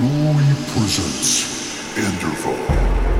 Chloe presents Enderval.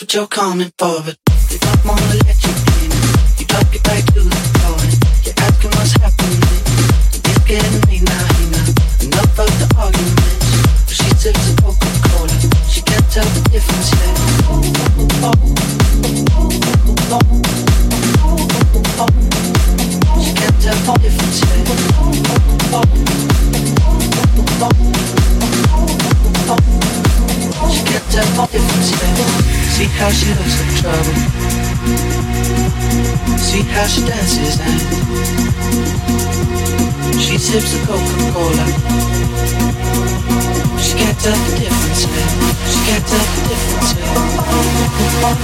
What you're coming for, but they don't wanna let you in. You drop your back to the floor and you're asking what's happening. It's getting late now, you know. Enough of the arguments. But she sips a Coca-Cola. She can't tell the difference yet. She can't tell the difference yet. She can't tell the difference yet. See how she looks in trouble. See how she dances and she sips a Coca-Cola. She can't tell the difference yet. She can't tell the difference yet.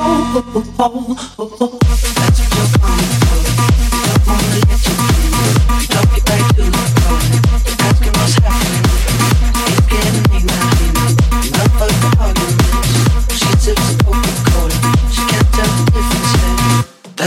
That's what you're coming for. Don't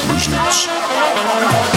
Legends.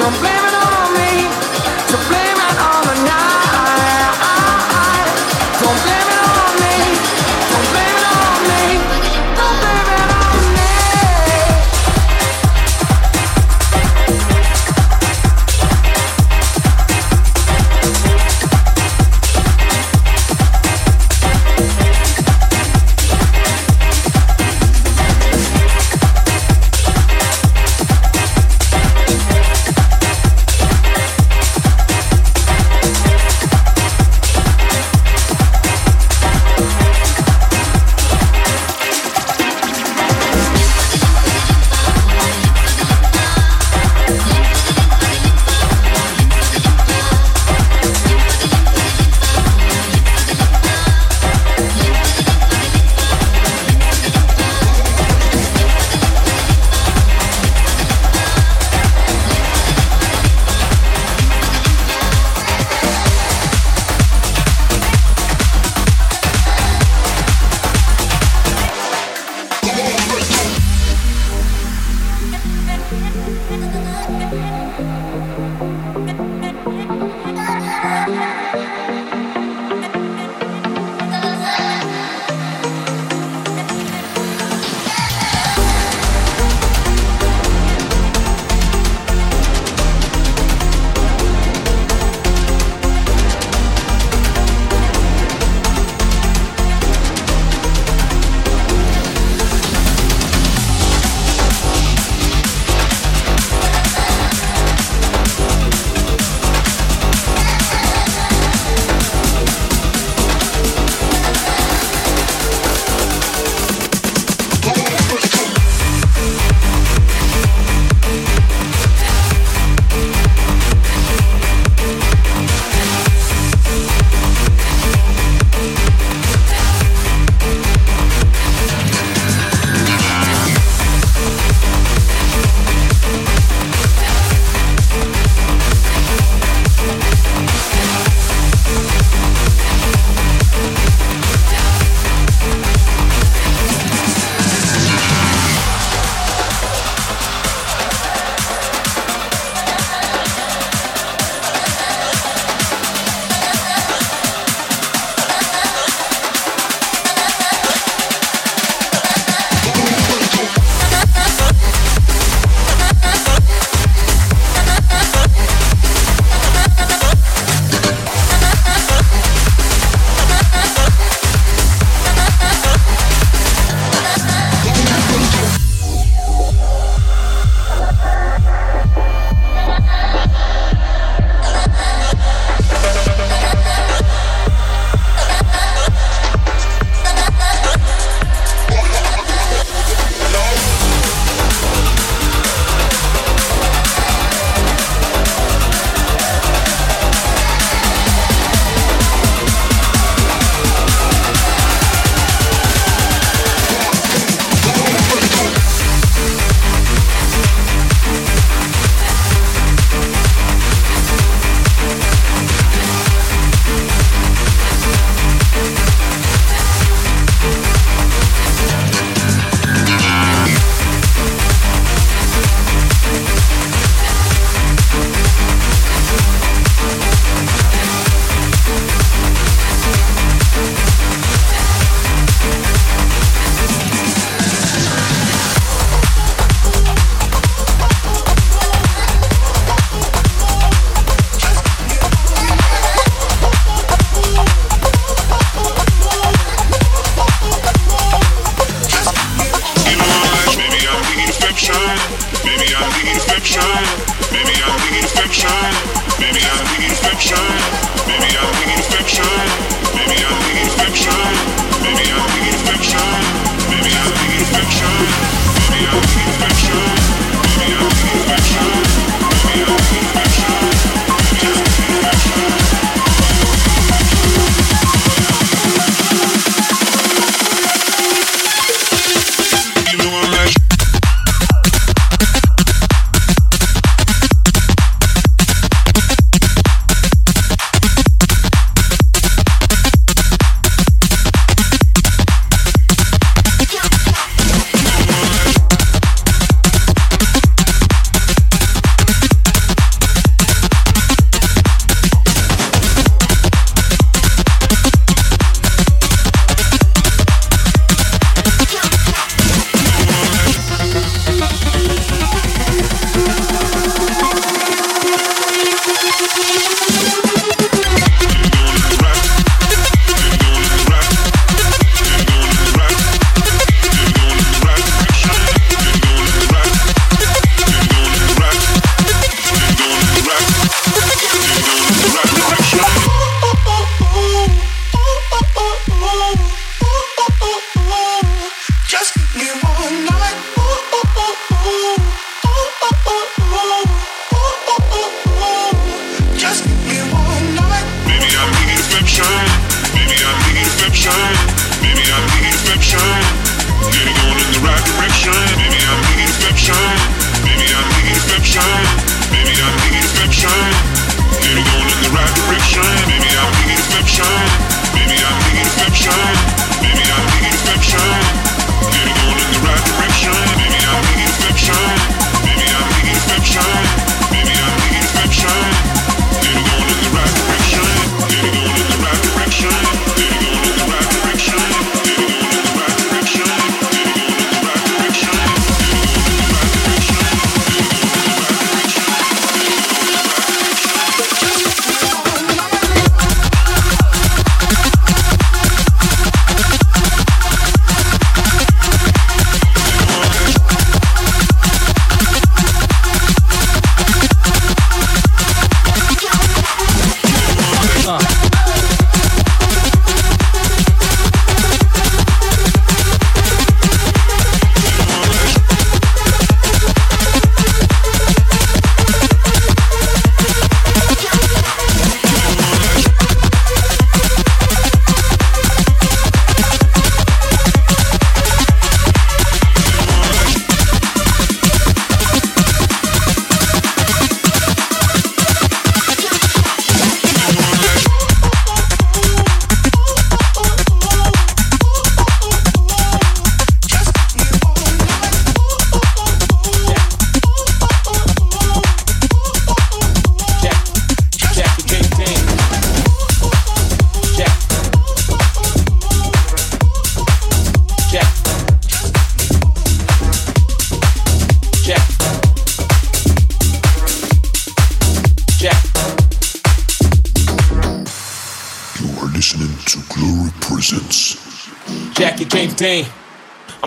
Don't blame it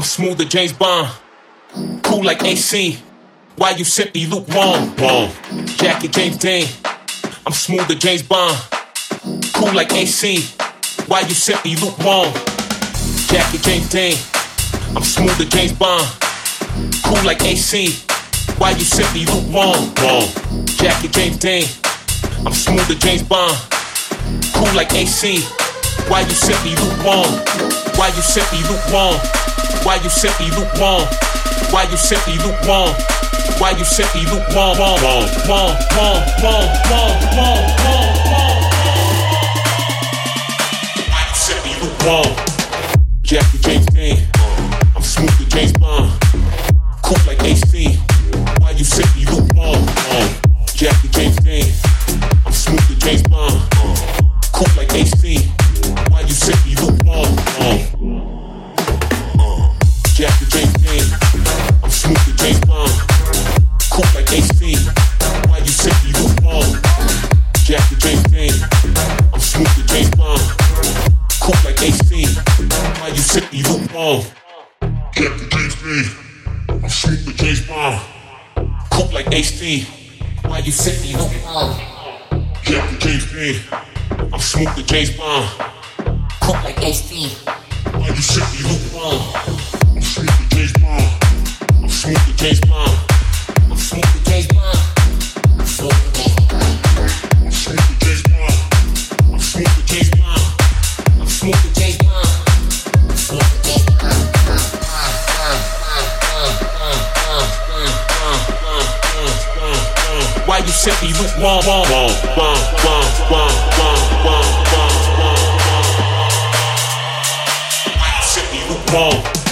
smooth as James Bond. Cool like AC. Why you simply lukewarm? Warm. Jackie James Dean. I'm smooth James Bond. Cool like AC. Why you simply lukewarm? Jackie James Dean. I'm smooth James Bond. Cool like AC. Why you simply lukewarm? Warm. Jackie James Dean. I'm smooth James Bond. Cool like AC. Why you simply lukewarm? Why you simply lukewarm? Why you simply lukewarm? Why you simply lukewarm? Why you simply lukewarm? Warm, warm, warm, warm, warm, warm, warm, warm. Why you simply lukewarm? Jackie James Dean, I'm smooth to James Bond, cool like AC. Why you simply lukewarm? Jackie James Dean, I'm smooth to James Bond, cool like AC. You simply lukewarm? Jackie James Dean. I'm to James Bond. Cool like HD. Why you simply lukewarm? Jackie James Dean. I'm to James Bond. Cool like AC. Why you simply lukewarm? James Bond. I'm smoking James Bond. I'm smoking James Bond. You simply lukewarm? Wah, wah, wah, wah, wah, wah, wah, wah. You simply lukewarm?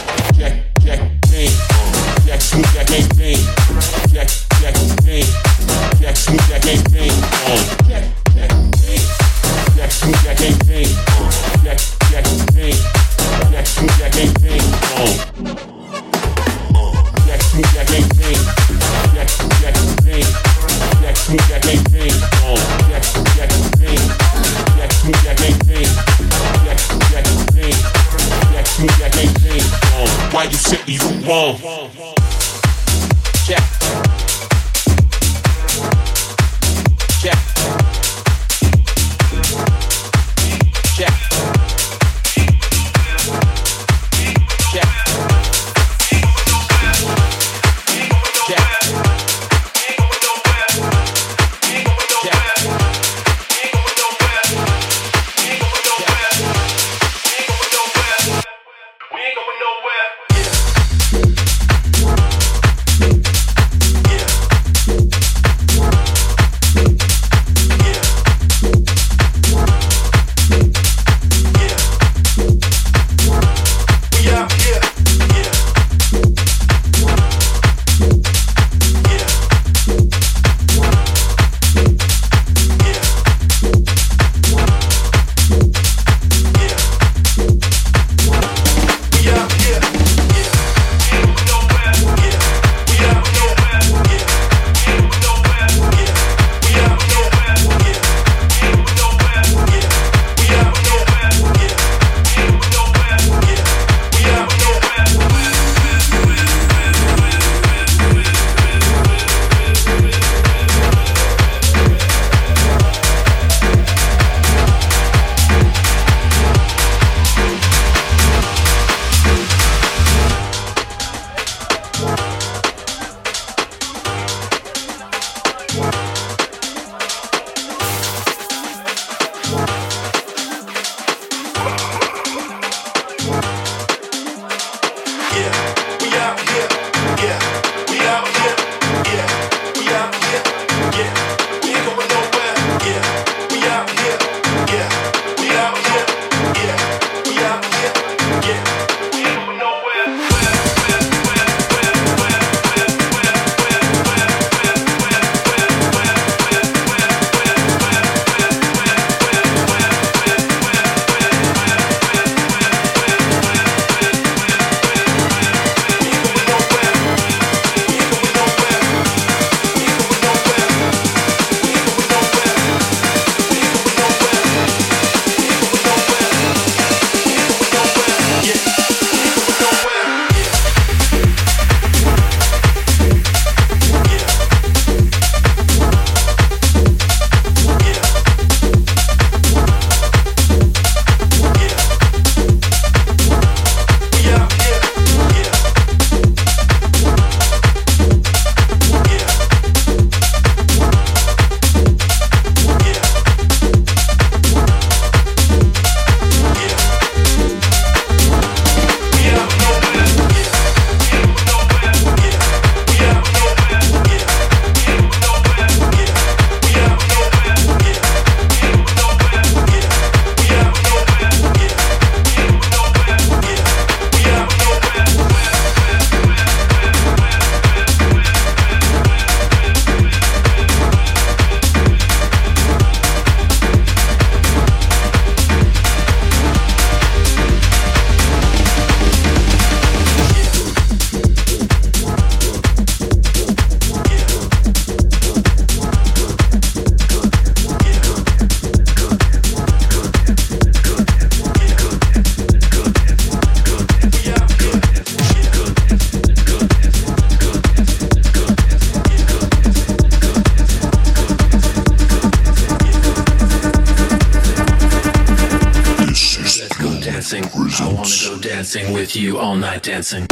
With you all night dancing.